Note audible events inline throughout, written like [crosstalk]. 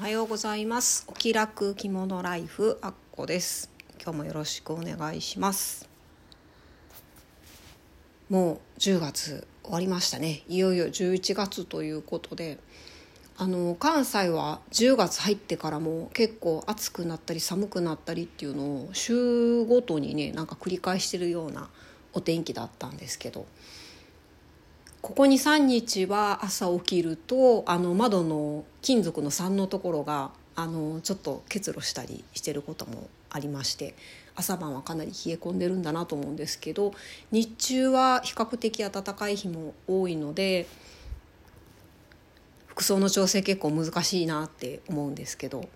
おはようございます。お気楽着物ライフあっこです。今日もよろしくお願いします。もう10月終わりましたね。いよいよ11月ということであの関西は10月入ってからも結構暑くなったり寒くなったりっていうのを週ごとにねなんか繰り返してるようなお天気だったんですけどここ23日は朝起きるとあの窓の金属の3のところがあのちょっと結露したりしてることもありまして朝晩はかなり冷え込んでるんだなと思うんですけど日中は比較的暖かい日も多いので服装の調整結構難しいなって思うんですけど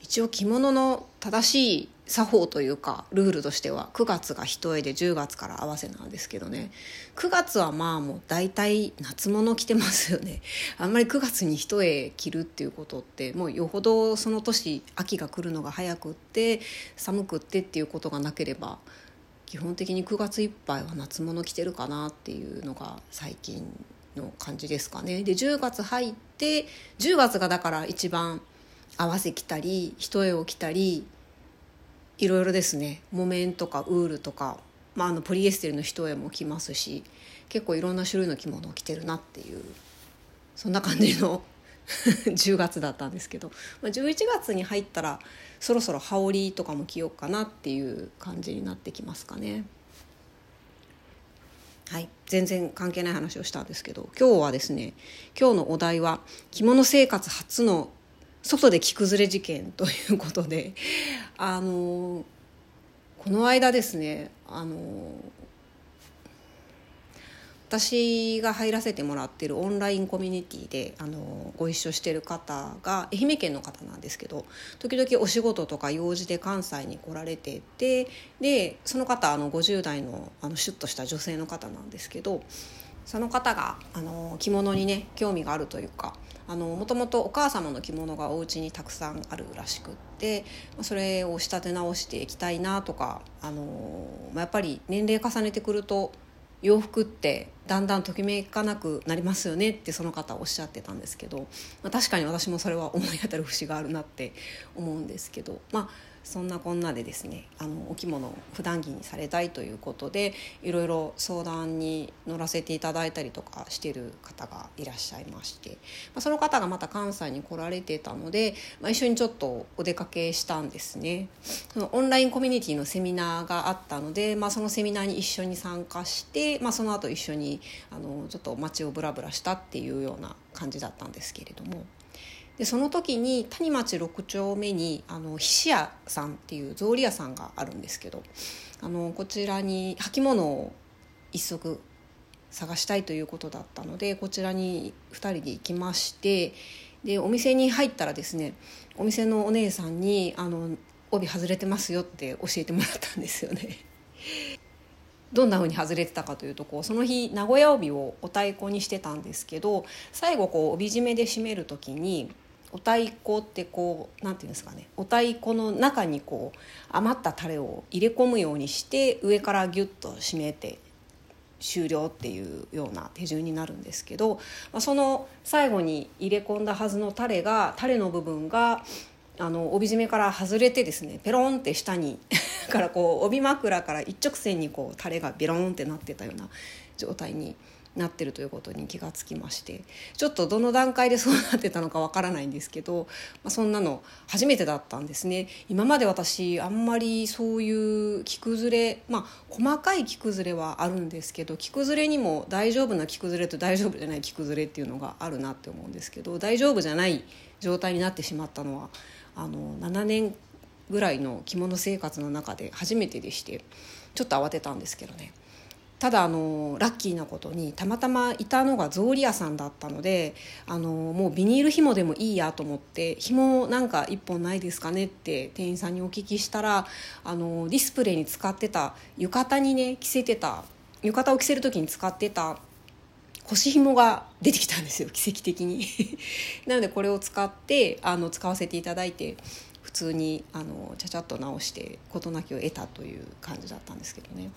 一応着物の正しい作法というかルールとしては9月が一重で10月から合わせなんですけどね。9月はまあもう大体夏物着てますよね。あんまり9月に一重着るっていうことってもうよほどその年秋が来るのが早くって寒くってっていうことがなければ基本的に9月いっぱいは夏物着てるかなっていうのが最近の感じですかね。で10月入って10月がだから一番合わせ着たり一重を着たりいろいろですね。木綿とかウールとか、まあ、あのポリエステルの一重も着ますし結構いろんな種類の着物を着てるなっていうそんな感じの [laughs] 10月だったんですけど、まあ、11月に入ったらそろそろ羽織とかも着ようかなっていう感じになってきますかね。はい、全然関係ない話をしたんですけど今日はですね今日のお題は着物生活初の外で着崩れ事件ということであのこの間ですねあの私が入らせてもらってるオンラインコミュニティであのご一緒してる方が愛媛県の方なんですけど時々お仕事とか用事で関西に来られててでその方あの50代のあのシュッとした女性の方なんですけどその方があの着物にね興味があるというかもともとお母様の着物がお家にたくさんあるらしくってそれを仕立て直していきたいなとかあのやっぱり年齢重ねてくると洋服ってだんだんときめかなくなりますよねってその方おっしゃってたんですけど、まあ、確かに私もそれは思い当たる節があるなって思うんですけどまあそんなこんなでですねあのお着物を普段着にされたいということでいろいろ相談に乗らせていただいたりとかしてる方がいらっしゃいまして、まあ、その方がまた関西に来られてたので、まあ、一緒にちょっとお出かけしたんですね。そのオンラインコミュニティのセミナーがあったので、まあ、そのセミナーに一緒に参加して、まあ、その後一緒にあのちょっと街をブラブラしたっていうような感じだったんですけれども。でその時に谷町6丁目にあの菱屋さんっていう草履屋さんがあるんですけどあのこちらに履物を一足探したいということだったのでこちらに2人で行きましてでお店に入ったらですねお店のお姉さんに「あの帯外れてますよ」って教えてもらったんですよね。どんな風に外れてたかというとこうその日名古屋帯をお太鼓にしてたんですけど最後こう帯締めで締める時にお太鼓ってこう何て言うんですかねお太鼓の中にこう余ったタレを入れ込むようにして上からギュッと締めて終了っていうような手順になるんですけど、まあ、その最後に入れ込んだはずのタレがタレの部分があの帯締めから外れてですねペロンって下にからこう帯枕から一直線にこうタレがベロンってなってたような状態になってるということに気がつきましてちょっとどの段階でそうなってたのかわからないんですけど、まあ、そんなの初めてだったんですね。今まで私あんまりそういう着崩れまあ細かい着崩れはあるんですけど着崩れにも大丈夫な着崩れと大丈夫じゃない着崩れっていうのがあるなって思うんですけど大丈夫じゃない状態になってしまったのはあの7年ぐらいの着物生活の中で初めてでしてちょっと慌てたんですけどね。ただあのラッキーなことにたまたまいたのが草履屋さんだったのであのもうビニール紐でもいいやと思って紐なんか1本ないですかねって店員さんにお聞きしたらあのディスプレイに使ってた浴衣にね着せてた浴衣を着せる時に使ってた腰紐が出てきたんですよ奇跡的に [laughs] なのでこれを使ってあの使わせていただいて普通にあのちゃちゃっと直して事なきを得たという感じだったんですけどね。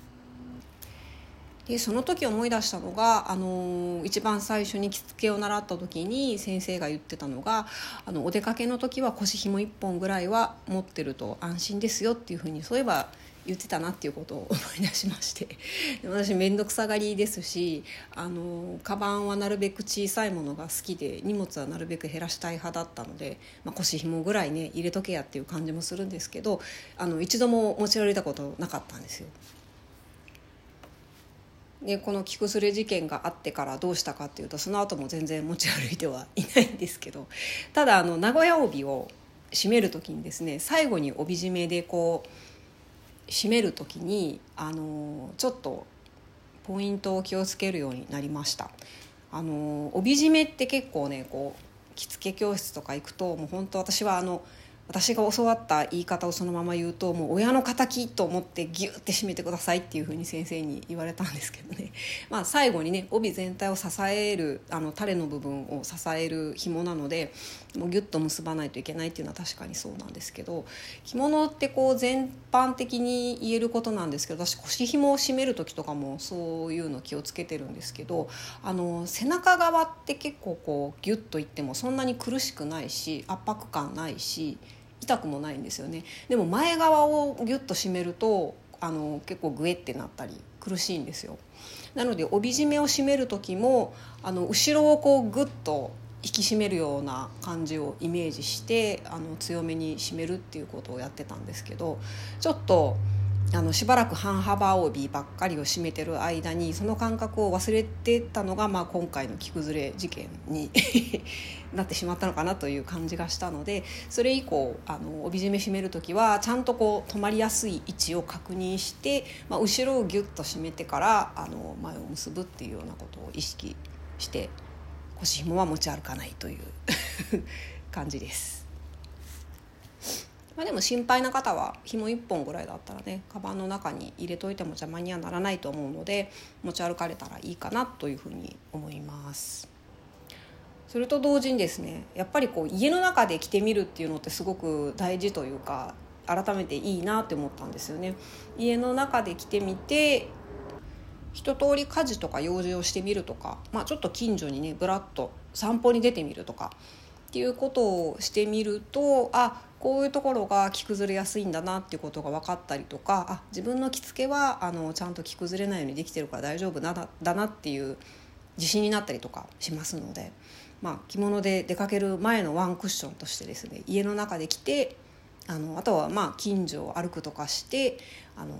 でその時思い出したのが、あの一番最初に着付けを習った時に先生が言ってたのがあのお出かけの時は腰紐1本ぐらいは持ってると安心ですよっていうふうにそういえば言ってたなっていうことを思い出しまして [laughs] 私面倒くさがりですしあのカバンはなるべく小さいものが好きで荷物はなるべく減らしたい派だったので、まあ、腰紐ぐらいね入れとけやっていう感じもするんですけどあの一度も持ち歩いたことなかったんですよ。でこの着崩れ事件があってからどうしたかっていうとその後も全然持ち歩いてはいないんですけどただあの名古屋帯を締める時にですね最後に帯締めでこう締める時にあのちょっとポイントを気をつけるようになりました。あの帯締めって結構ねこう着付け教室とか行くともう本当私はあの私が教わった言い方をそのまま言うともう親の敵と思ってギュッて締めてくださいっていうふうに先生に言われたんですけどね、[laughs] まあ、最後にね帯全体を支えるあのタレの部分を支える紐なのでもうギュッと結ばないといけないっていうのは確かにそうなんですけど着物ってこう全般的に言えることなんですけど私腰紐を締める時とかもそういうの気をつけてるんですけどあの背中側って結構こうギュッといってもそんなに苦しくないし圧迫感ないし。痛くもないんですよね。でも前側をギュッと締めるとあの結構グエってなったり苦しいんですよ。なので帯締めを締める時もあの後ろをこうグッと引き締めるような感じをイメージしてあの強めに締めるっていうことをやってたんですけどちょっとあのしばらく半幅帯ばっかりを締めてる間にその感覚を忘れてたのが、まあ、今回の着崩れ事件に [laughs] なってしまったのかなという感じがしたのでそれ以降あの帯締め締める時はちゃんとこう止まりやすい位置を確認して、まあ、後ろをギュッと締めてからあの前を結ぶっていうようなことを意識して腰紐は持ち歩かないという [laughs] 感じです。まあ、でも心配な方は紐1本ぐらいだったらねカバンの中に入れといても邪魔にはならないと思うので持ち歩かれたらいいかなというふうに思います。それと同時にですねやっぱりこう家の中で着てみるっていうのってすごく大事というか改めていいなって思ったんですよね。家の中で着てみて一通り家事とか用事をしてみるとか、まあ、ちょっと近所にねぶらっと散歩に出てみるとかっていうことをしてみるとあこういうところが着崩れやすいんだなっていうことが分かったりとかあ自分の着付けはあのちゃんと着崩れないようにできてるから大丈夫だだなっていう自信になったりとかしますので、まあ、着物で出かける前のワンクッションとしてですね家の中で着てあのあとはまあ近所を歩くとかしてあの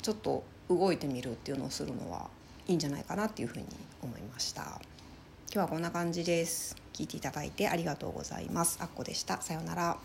ちょっと動いてみるっていうのをするのはいいんじゃないかなっていうふうに思いました。今日はこんな感じです。聞いていただいてありがとうございます。あっこでした。さようなら。